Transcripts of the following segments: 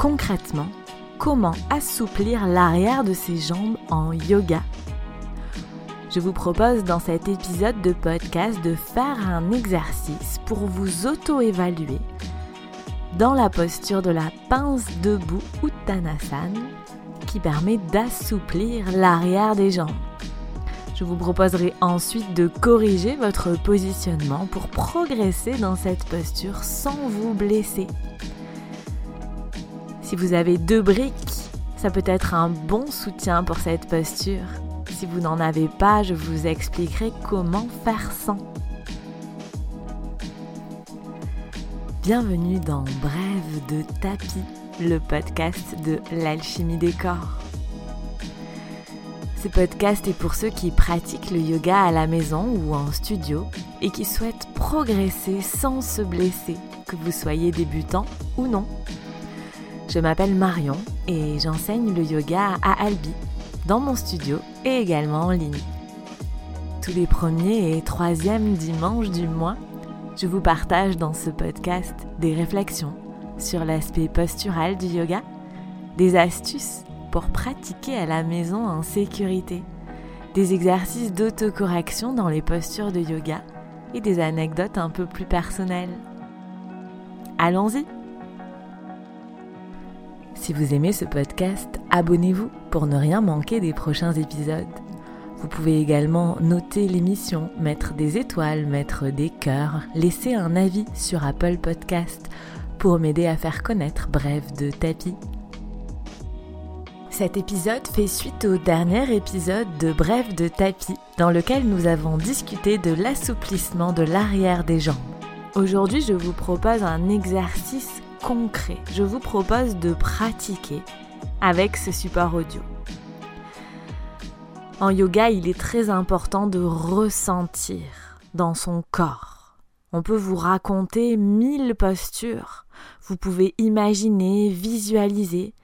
concrètement comment assouplir l'arrière de ses jambes en yoga. Je vous propose dans cet épisode de podcast de faire un exercice pour vous auto-évaluer dans la posture de la pince debout Uttanasana qui permet d'assouplir l'arrière des jambes. Je vous proposerai ensuite de corriger votre positionnement pour progresser dans cette posture sans vous blesser. Si vous avez deux briques, ça peut être un bon soutien pour cette posture. Si vous n'en avez pas, je vous expliquerai comment faire sans. Bienvenue dans Brève de tapis, le podcast de l'alchimie des corps. Ce podcast est pour ceux qui pratiquent le yoga à la maison ou en studio et qui souhaitent progresser sans se blesser, que vous soyez débutant ou non. Je m'appelle Marion et j'enseigne le yoga à Albi, dans mon studio et également en ligne. Tous les premiers et troisièmes dimanches du mois, je vous partage dans ce podcast des réflexions sur l'aspect postural du yoga, des astuces pour pratiquer à la maison en sécurité, des exercices d'autocorrection dans les postures de yoga et des anecdotes un peu plus personnelles. Allons-y si vous aimez ce podcast, abonnez-vous pour ne rien manquer des prochains épisodes. Vous pouvez également noter l'émission, mettre des étoiles, mettre des cœurs, laisser un avis sur Apple Podcast pour m'aider à faire connaître Bref de Tapis. Cet épisode fait suite au dernier épisode de Bref de Tapis, dans lequel nous avons discuté de l'assouplissement de l'arrière des jambes. Aujourd'hui, je vous propose un exercice concret, je vous propose de pratiquer avec ce support audio. En yoga, il est très important de ressentir dans son corps. On peut vous raconter mille postures, vous pouvez imaginer, visualiser,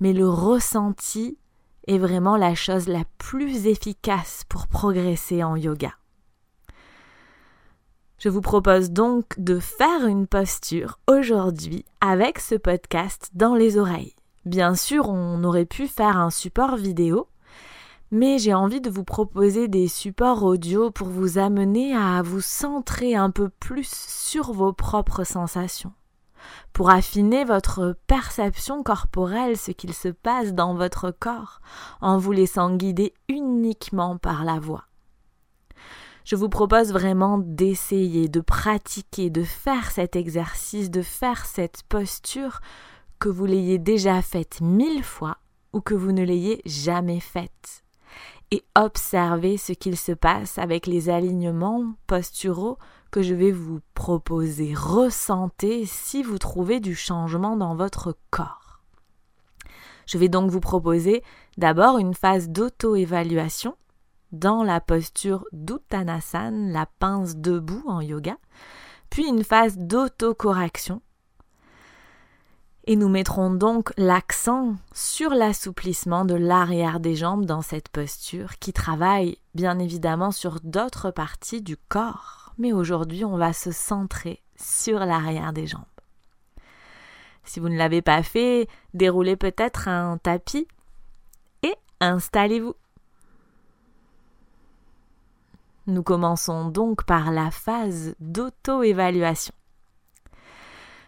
mais le ressenti est vraiment la chose la plus efficace pour progresser en yoga. Je vous propose donc de faire une posture aujourd'hui avec ce podcast dans les oreilles. Bien sûr, on aurait pu faire un support vidéo, mais j'ai envie de vous proposer des supports audio pour vous amener à vous centrer un peu plus sur vos propres sensations, pour affiner votre perception corporelle, ce qu'il se passe dans votre corps, en vous laissant guider uniquement par la voix je vous propose vraiment d'essayer, de pratiquer, de faire cet exercice, de faire cette posture, que vous l'ayez déjà faite mille fois ou que vous ne l'ayez jamais faite. Et observez ce qu'il se passe avec les alignements posturaux que je vais vous proposer. Ressentez si vous trouvez du changement dans votre corps. Je vais donc vous proposer d'abord une phase d'auto-évaluation dans la posture d'Uttanasana, la pince debout en yoga, puis une phase d'autocorrection. Et nous mettrons donc l'accent sur l'assouplissement de l'arrière des jambes dans cette posture qui travaille bien évidemment sur d'autres parties du corps. Mais aujourd'hui, on va se centrer sur l'arrière des jambes. Si vous ne l'avez pas fait, déroulez peut-être un tapis et installez-vous. Nous commençons donc par la phase d'auto-évaluation.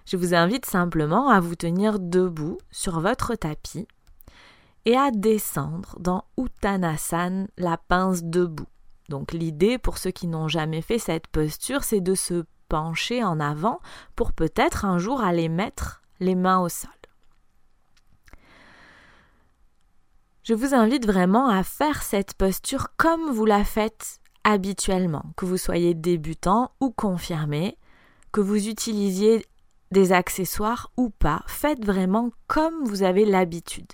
Je vous invite simplement à vous tenir debout sur votre tapis et à descendre dans Uttanasana, la pince debout. Donc l'idée pour ceux qui n'ont jamais fait cette posture, c'est de se pencher en avant pour peut-être un jour aller mettre les mains au sol. Je vous invite vraiment à faire cette posture comme vous la faites habituellement, que vous soyez débutant ou confirmé, que vous utilisiez des accessoires ou pas, faites vraiment comme vous avez l'habitude.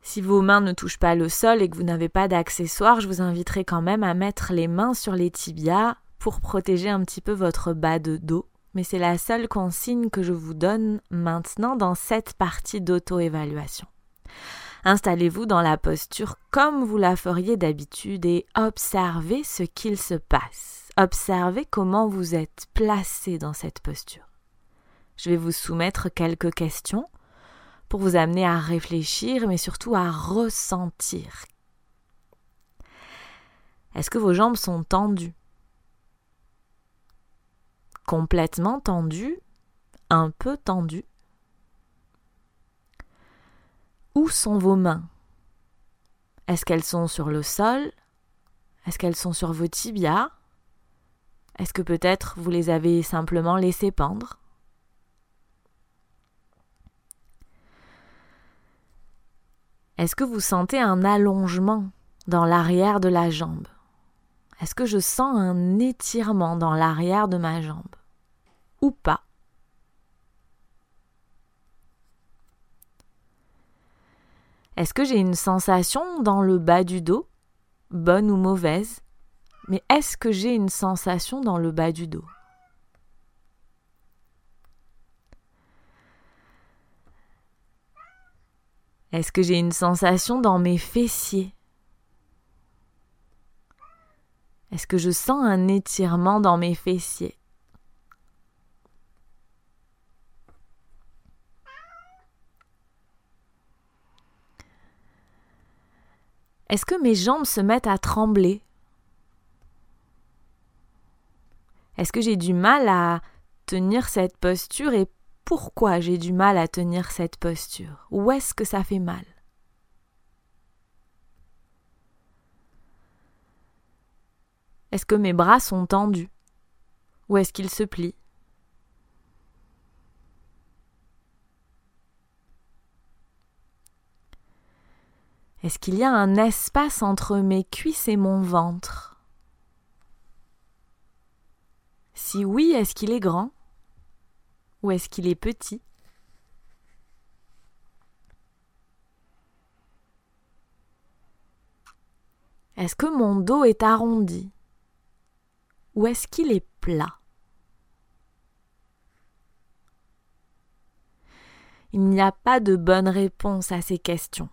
Si vos mains ne touchent pas le sol et que vous n'avez pas d'accessoires, je vous inviterai quand même à mettre les mains sur les tibias pour protéger un petit peu votre bas de dos. Mais c'est la seule consigne que je vous donne maintenant dans cette partie d'auto-évaluation. Installez-vous dans la posture comme vous la feriez d'habitude et observez ce qu'il se passe. Observez comment vous êtes placé dans cette posture. Je vais vous soumettre quelques questions pour vous amener à réfléchir, mais surtout à ressentir. Est-ce que vos jambes sont tendues? Complètement tendues? Un peu tendues? Où sont vos mains? Est-ce qu'elles sont sur le sol? Est-ce qu'elles sont sur vos tibias? Est-ce que peut-être vous les avez simplement laissées pendre? Est-ce que vous sentez un allongement dans l'arrière de la jambe? Est-ce que je sens un étirement dans l'arrière de ma jambe? Ou pas? Est-ce que j'ai une sensation dans le bas du dos, bonne ou mauvaise? Mais est-ce que j'ai une sensation dans le bas du dos? Est-ce que j'ai une sensation dans mes fessiers? Est-ce que je sens un étirement dans mes fessiers? Est-ce que mes jambes se mettent à trembler? Est-ce que j'ai du mal à tenir cette posture et pourquoi j'ai du mal à tenir cette posture? Où est-ce que ça fait mal? Est-ce que mes bras sont tendus? Ou est-ce qu'ils se plient? Est-ce qu'il y a un espace entre mes cuisses et mon ventre? Si oui, est-ce qu'il est grand? Ou est-ce qu'il est petit? Est-ce que mon dos est arrondi? Ou est-ce qu'il est plat? Il n'y a pas de bonne réponse à ces questions.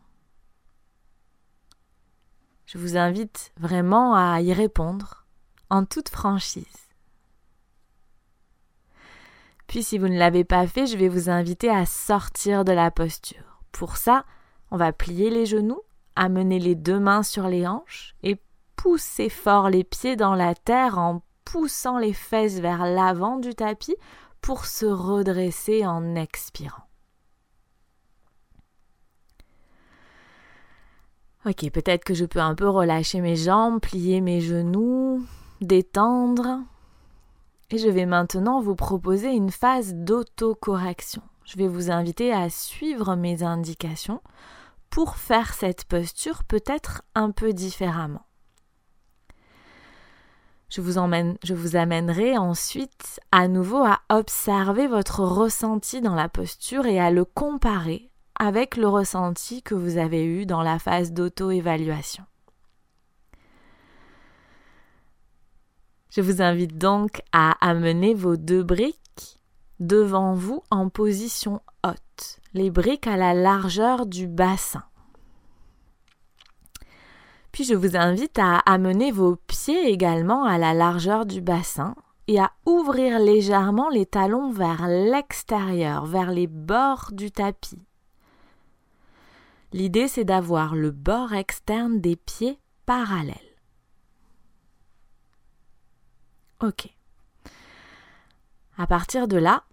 Je vous invite vraiment à y répondre en toute franchise. Puis si vous ne l'avez pas fait, je vais vous inviter à sortir de la posture. Pour ça, on va plier les genoux, amener les deux mains sur les hanches et pousser fort les pieds dans la terre en poussant les fesses vers l'avant du tapis pour se redresser en expirant. Ok, peut-être que je peux un peu relâcher mes jambes, plier mes genoux, détendre, et je vais maintenant vous proposer une phase d'autocorrection. Je vais vous inviter à suivre mes indications pour faire cette posture peut-être un peu différemment. Je vous, emmène, je vous amènerai ensuite à nouveau à observer votre ressenti dans la posture et à le comparer avec le ressenti que vous avez eu dans la phase d'auto-évaluation. Je vous invite donc à amener vos deux briques devant vous en position haute, les briques à la largeur du bassin. Puis je vous invite à amener vos pieds également à la largeur du bassin et à ouvrir légèrement les talons vers l'extérieur, vers les bords du tapis. L'idée c'est d'avoir le bord externe des pieds parallèle. Ok. À partir de là,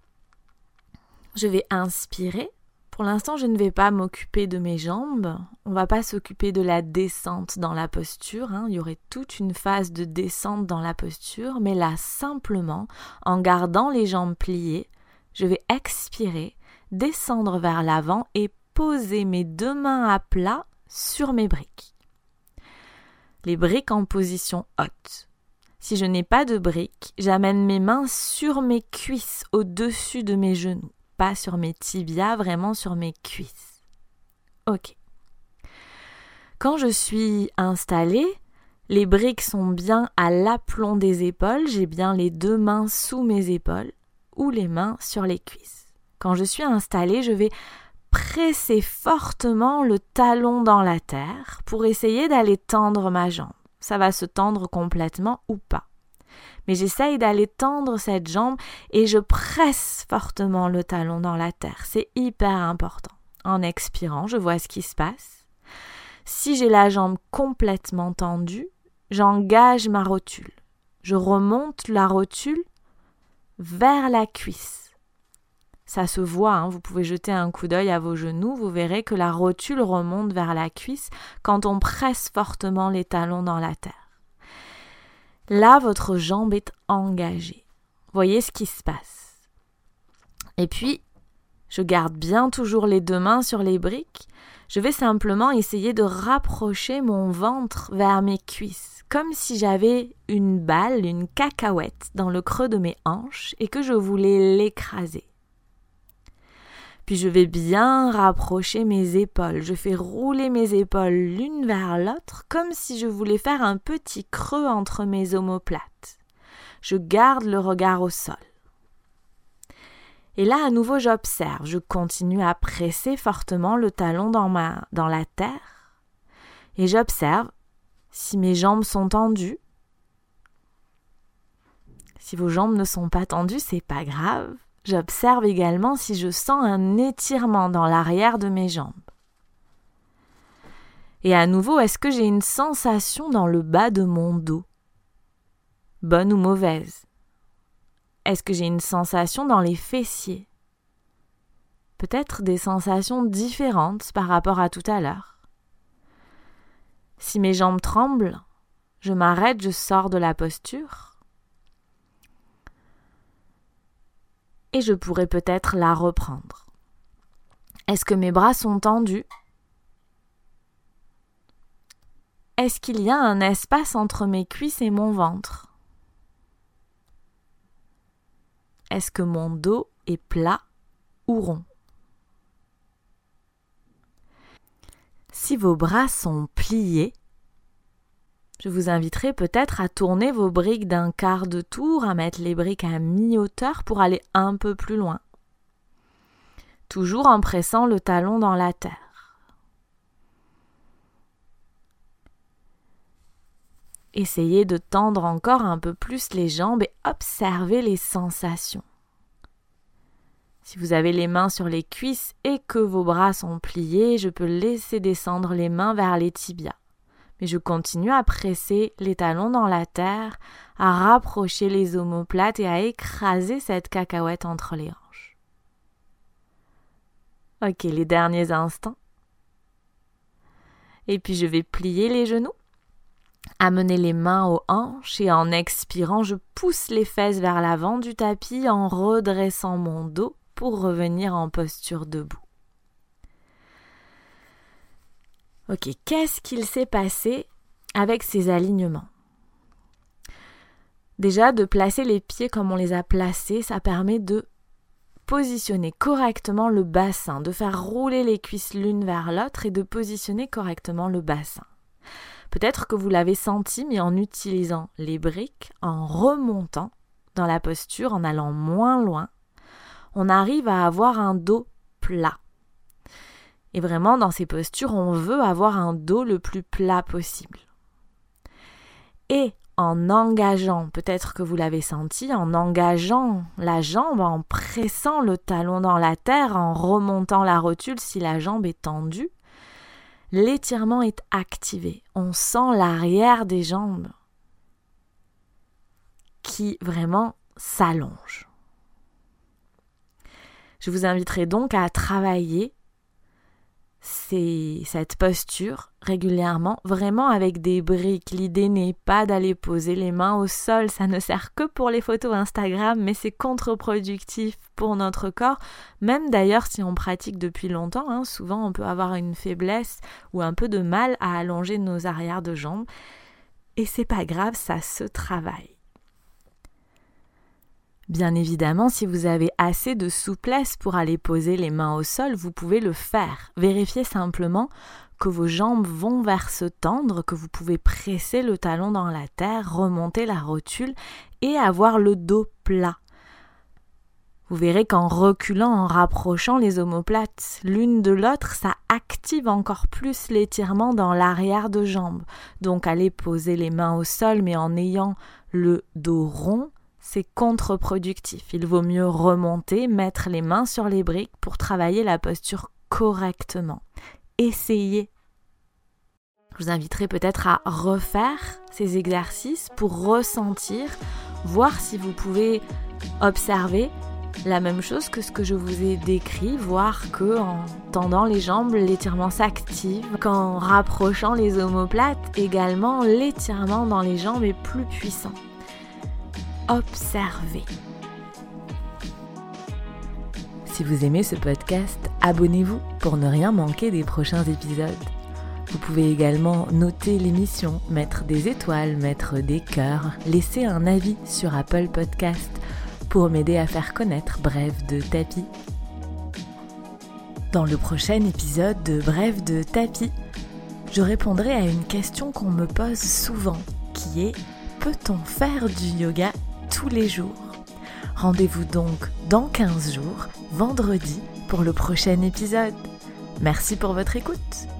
je vais inspirer. Pour l'instant, je ne vais pas m'occuper de mes jambes. On ne va pas s'occuper de la descente dans la posture. Hein. Il y aurait toute une phase de descente dans la posture. Mais là, simplement, en gardant les jambes pliées, je vais expirer, descendre vers l'avant et poser mes deux mains à plat sur mes briques. Les briques en position haute. Si je n'ai pas de briques, j'amène mes mains sur mes cuisses au-dessus de mes genoux, pas sur mes tibias, vraiment sur mes cuisses. Ok. Quand je suis installée, les briques sont bien à l'aplomb des épaules, j'ai bien les deux mains sous mes épaules ou les mains sur les cuisses. Quand je suis installée, je vais presser fortement le talon dans la terre pour essayer d'aller tendre ma jambe ça va se tendre complètement ou pas. Mais j'essaye d'aller tendre cette jambe et je presse fortement le talon dans la terre. C'est hyper important. En expirant, je vois ce qui se passe. Si j'ai la jambe complètement tendue, j'engage ma rotule. Je remonte la rotule vers la cuisse. Ça se voit, hein, vous pouvez jeter un coup d'œil à vos genoux, vous verrez que la rotule remonte vers la cuisse quand on presse fortement les talons dans la terre. Là, votre jambe est engagée. Voyez ce qui se passe. Et puis, je garde bien toujours les deux mains sur les briques. Je vais simplement essayer de rapprocher mon ventre vers mes cuisses, comme si j'avais une balle, une cacahuète dans le creux de mes hanches et que je voulais l'écraser. Je vais bien rapprocher mes épaules. Je fais rouler mes épaules l'une vers l'autre comme si je voulais faire un petit creux entre mes omoplates. Je garde le regard au sol. Et là, à nouveau, j'observe. Je continue à presser fortement le talon dans la terre. Et j'observe si mes jambes sont tendues. Si vos jambes ne sont pas tendues, c'est pas grave. J'observe également si je sens un étirement dans l'arrière de mes jambes. Et à nouveau, est-ce que j'ai une sensation dans le bas de mon dos? Bonne ou mauvaise? Est-ce que j'ai une sensation dans les fessiers? Peut-être des sensations différentes par rapport à tout à l'heure. Si mes jambes tremblent, je m'arrête, je sors de la posture. Et je pourrais peut-être la reprendre. Est-ce que mes bras sont tendus? Est-ce qu'il y a un espace entre mes cuisses et mon ventre? Est-ce que mon dos est plat ou rond? Si vos bras sont pliés, je vous inviterai peut-être à tourner vos briques d'un quart de tour, à mettre les briques à mi-hauteur pour aller un peu plus loin. Toujours en pressant le talon dans la terre. Essayez de tendre encore un peu plus les jambes et observez les sensations. Si vous avez les mains sur les cuisses et que vos bras sont pliés, je peux laisser descendre les mains vers les tibias mais je continue à presser les talons dans la terre, à rapprocher les omoplates et à écraser cette cacahuète entre les hanches. Ok, les derniers instants. Et puis je vais plier les genoux, amener les mains aux hanches et en expirant, je pousse les fesses vers l'avant du tapis en redressant mon dos pour revenir en posture debout. Ok, qu'est-ce qu'il s'est passé avec ces alignements? Déjà, de placer les pieds comme on les a placés, ça permet de positionner correctement le bassin, de faire rouler les cuisses l'une vers l'autre et de positionner correctement le bassin. Peut-être que vous l'avez senti, mais en utilisant les briques, en remontant dans la posture, en allant moins loin, on arrive à avoir un dos plat. Et vraiment, dans ces postures, on veut avoir un dos le plus plat possible. Et en engageant, peut-être que vous l'avez senti, en engageant la jambe, en pressant le talon dans la terre, en remontant la rotule si la jambe est tendue, l'étirement est activé. On sent l'arrière des jambes qui vraiment s'allonge. Je vous inviterai donc à travailler c'est cette posture régulièrement, vraiment avec des briques. L'idée n'est pas d'aller poser les mains au sol, ça ne sert que pour les photos Instagram, mais c'est contre-productif pour notre corps. Même d'ailleurs si on pratique depuis longtemps, hein, souvent on peut avoir une faiblesse ou un peu de mal à allonger nos arrières de jambes. Et c'est pas grave, ça se travaille. Bien évidemment, si vous avez assez de souplesse pour aller poser les mains au sol, vous pouvez le faire. Vérifiez simplement que vos jambes vont vers se tendre, que vous pouvez presser le talon dans la terre, remonter la rotule et avoir le dos plat. Vous verrez qu'en reculant, en rapprochant les omoplates l'une de l'autre, ça active encore plus l'étirement dans l'arrière de jambe. Donc allez poser les mains au sol, mais en ayant le dos rond, c'est contre-productif. Il vaut mieux remonter, mettre les mains sur les briques pour travailler la posture correctement. Essayez. Je vous inviterai peut-être à refaire ces exercices pour ressentir, voir si vous pouvez observer la même chose que ce que je vous ai décrit, voir que en tendant les jambes, l'étirement s'active, qu'en rapprochant les omoplates, également l'étirement dans les jambes est plus puissant observer. Si vous aimez ce podcast, abonnez-vous pour ne rien manquer des prochains épisodes. Vous pouvez également noter l'émission, mettre des étoiles, mettre des cœurs, laisser un avis sur Apple Podcast pour m'aider à faire connaître Bref de tapis. Dans le prochain épisode de Bref de tapis, je répondrai à une question qu'on me pose souvent, qui est peut-on faire du yoga? Les jours. Rendez-vous donc dans 15 jours, vendredi, pour le prochain épisode. Merci pour votre écoute.